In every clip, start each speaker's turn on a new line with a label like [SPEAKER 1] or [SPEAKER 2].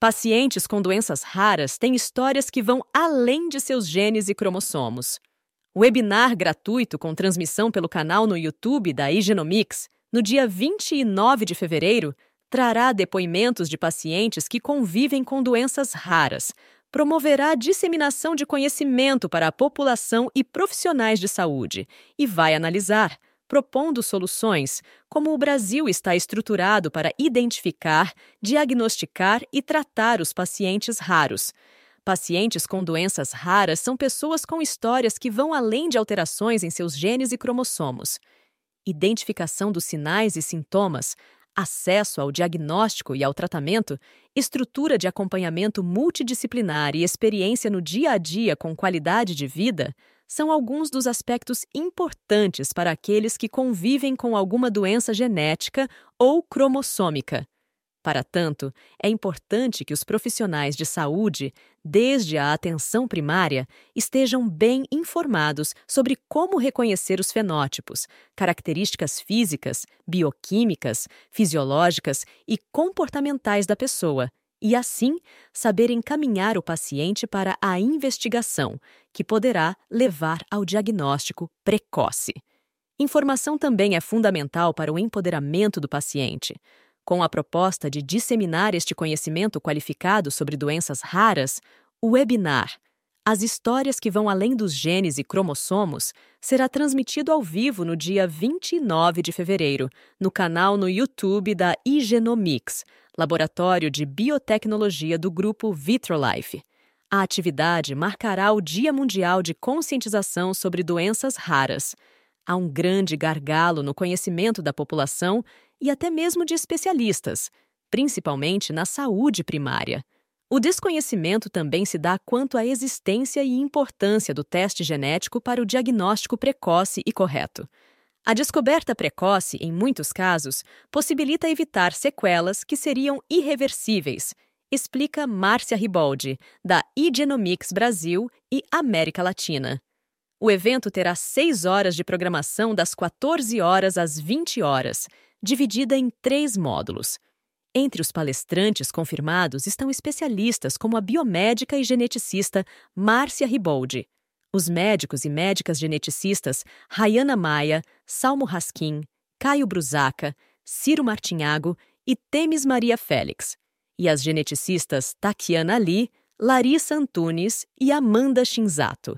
[SPEAKER 1] Pacientes com doenças raras têm histórias que vão além de seus genes e cromossomos. Webinar gratuito com transmissão pelo canal no YouTube da Igenomics, no dia 29 de fevereiro, trará depoimentos de pacientes que convivem com doenças raras, promoverá a disseminação de conhecimento para a população e profissionais de saúde e vai analisar propondo soluções, como o Brasil está estruturado para identificar, diagnosticar e tratar os pacientes raros. Pacientes com doenças raras são pessoas com histórias que vão além de alterações em seus genes e cromossomos. Identificação dos sinais e sintomas, acesso ao diagnóstico e ao tratamento, estrutura de acompanhamento multidisciplinar e experiência no dia a dia com qualidade de vida são alguns dos aspectos importantes para aqueles que convivem com alguma doença genética ou cromossômica. Para tanto, é importante que os profissionais de saúde, desde a atenção primária, estejam bem informados sobre como reconhecer os fenótipos, características físicas, bioquímicas, fisiológicas e comportamentais da pessoa e, assim, saber encaminhar o paciente para a investigação, que poderá levar ao diagnóstico precoce. Informação também é fundamental para o empoderamento do paciente. Com a proposta de disseminar este conhecimento qualificado sobre doenças raras, o webinar As Histórias que Vão Além dos Genes e Cromossomos será transmitido ao vivo no dia 29 de fevereiro, no canal no YouTube da Igenomics laboratório de biotecnologia do grupo Vitrolife. A atividade marcará o Dia Mundial de Conscientização sobre Doenças Raras. Há um grande gargalo no conhecimento da população e até mesmo de especialistas, principalmente na saúde primária. O desconhecimento também se dá quanto à existência e importância do teste genético para o diagnóstico precoce e correto. A descoberta precoce, em muitos casos, possibilita evitar sequelas que seriam irreversíveis, explica Márcia Riboldi, da iGenomics Brasil e América Latina. O evento terá seis horas de programação das 14 horas às 20 horas, dividida em três módulos. Entre os palestrantes confirmados estão especialistas como a biomédica e geneticista Márcia Riboldi, os médicos e médicas geneticistas Rayana Maia, Salmo Raskin, Caio Brusaca, Ciro Martinhago e Temes Maria Félix, e as geneticistas Takiana Ali, Larissa Antunes e Amanda Shinzato.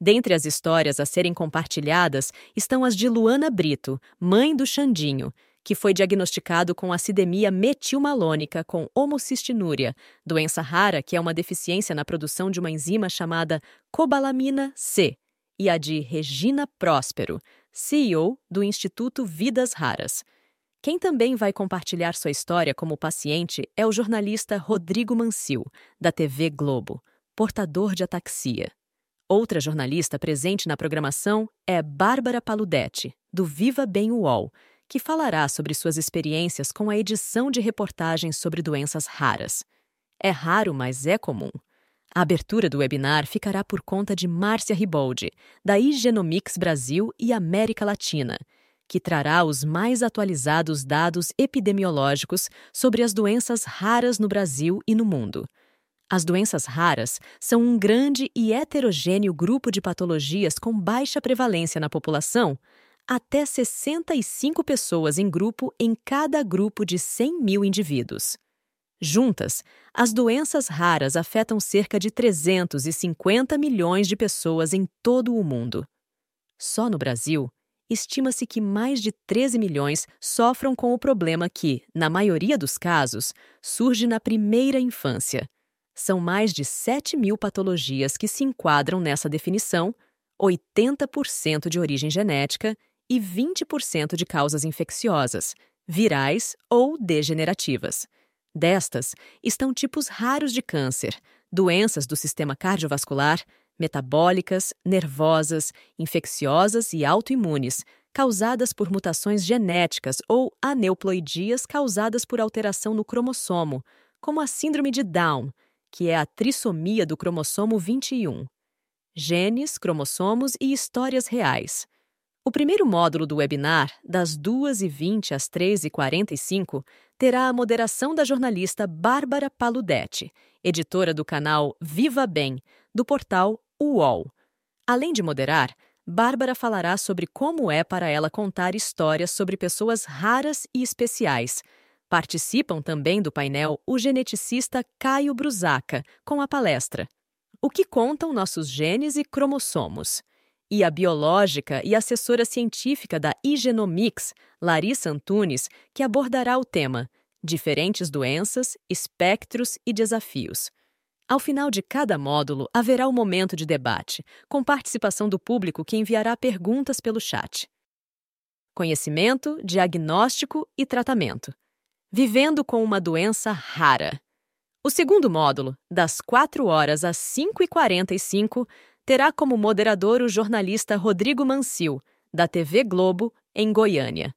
[SPEAKER 1] Dentre as histórias a serem compartilhadas estão as de Luana Brito, mãe do Xandinho, que foi diagnosticado com acidemia metilmalônica com homocistinúria, doença rara que é uma deficiência na produção de uma enzima chamada cobalamina C, e a de Regina Próspero, CEO do Instituto Vidas Raras. Quem também vai compartilhar sua história como paciente é o jornalista Rodrigo Mancil, da TV Globo, portador de ataxia. Outra jornalista presente na programação é Bárbara Paludetti, do Viva Bem UOL, que falará sobre suas experiências com a edição de reportagens sobre doenças raras. É raro, mas é comum. A abertura do webinar ficará por conta de Márcia Riboldi, da Igenomics Brasil e América Latina, que trará os mais atualizados dados epidemiológicos sobre as doenças raras no Brasil e no mundo. As doenças raras são um grande e heterogêneo grupo de patologias com baixa prevalência na população, até 65 pessoas em grupo em cada grupo de 100 mil indivíduos. Juntas, as doenças raras afetam cerca de 350 milhões de pessoas em todo o mundo. Só no Brasil, estima-se que mais de 13 milhões sofram com o problema que, na maioria dos casos, surge na primeira infância. São mais de 7 mil patologias que se enquadram nessa definição, 80% de origem genética e 20% de causas infecciosas, virais ou degenerativas. Destas estão tipos raros de câncer, doenças do sistema cardiovascular, metabólicas, nervosas, infecciosas e autoimunes, causadas por mutações genéticas ou aneuploidias causadas por alteração no cromossomo, como a síndrome de Down, que é a trissomia do cromossomo 21. Genes, cromossomos e histórias reais. O primeiro módulo do webinar, das 2h20 às 3h45, terá a moderação da jornalista Bárbara Paludetti, editora do canal Viva Bem, do portal UOL. Além de moderar, Bárbara falará sobre como é para ela contar histórias sobre pessoas raras e especiais. Participam também do painel o geneticista Caio Brusaca, com a palestra O que contam nossos genes e cromossomos? E a biológica e assessora científica da Igenomics, Larissa Antunes, que abordará o tema Diferentes doenças, espectros e desafios. Ao final de cada módulo, haverá um momento de debate, com participação do público que enviará perguntas pelo chat. Conhecimento, diagnóstico e tratamento. Vivendo com uma doença rara. O segundo módulo, das 4 horas às 5h45, terá como moderador o jornalista Rodrigo Mancil, da TV Globo, em Goiânia.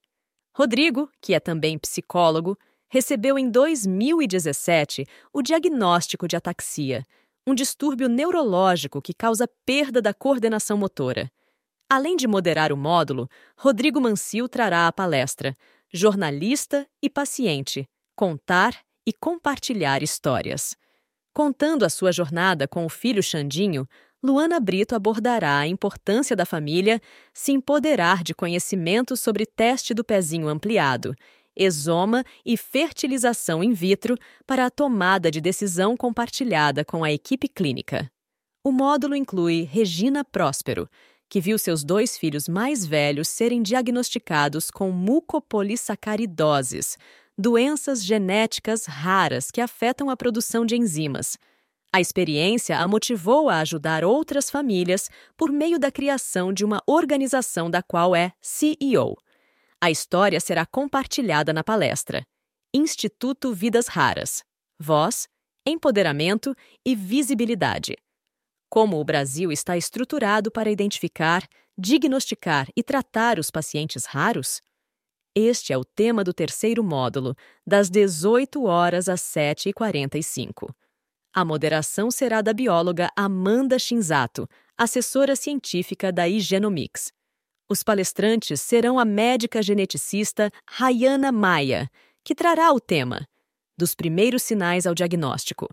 [SPEAKER 1] Rodrigo, que é também psicólogo, recebeu em 2017 o diagnóstico de ataxia, um distúrbio neurológico que causa perda da coordenação motora. Além de moderar o módulo, Rodrigo Mancil trará a palestra Jornalista e Paciente Contar e Compartilhar Histórias. Contando a sua jornada com o filho Xandinho, Luana Brito abordará a importância da família se empoderar de conhecimentos sobre teste do pezinho ampliado, exoma e fertilização in vitro para a tomada de decisão compartilhada com a equipe clínica. O módulo inclui Regina Próspero, que viu seus dois filhos mais velhos serem diagnosticados com mucopolissacaridoses, doenças genéticas raras que afetam a produção de enzimas. A experiência a motivou a ajudar outras famílias por meio da criação de uma organização da qual é CEO. A história será compartilhada na palestra Instituto Vidas Raras Voz, Empoderamento e Visibilidade. Como o Brasil está estruturado para identificar, diagnosticar e tratar os pacientes raros? Este é o tema do terceiro módulo, das 18 horas às 7h45. A moderação será da bióloga Amanda Shinzato, assessora científica da Igenomics. Os palestrantes serão a médica geneticista Rayana Maia, que trará o tema Dos primeiros sinais ao diagnóstico.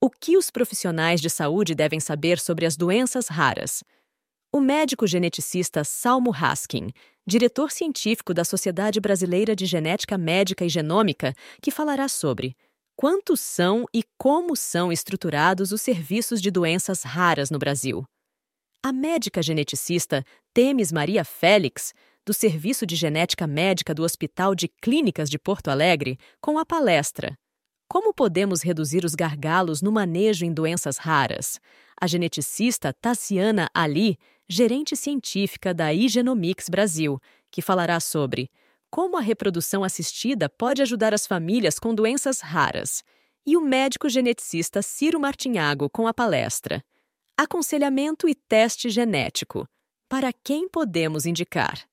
[SPEAKER 1] O que os profissionais de saúde devem saber sobre as doenças raras? O médico geneticista Salmo Haskin, diretor científico da Sociedade Brasileira de Genética Médica e Genômica, que falará sobre quantos são e como são estruturados os serviços de doenças raras no Brasil. A médica geneticista Temes Maria Félix, do Serviço de Genética Médica do Hospital de Clínicas de Porto Alegre, com a palestra Como podemos reduzir os gargalos no manejo em doenças raras? A geneticista Tassiana Ali, gerente científica da Igenomics Brasil, que falará sobre como a reprodução assistida pode ajudar as famílias com doenças raras, e o médico geneticista Ciro Martinhago com a palestra Aconselhamento e teste genético. Para quem podemos indicar?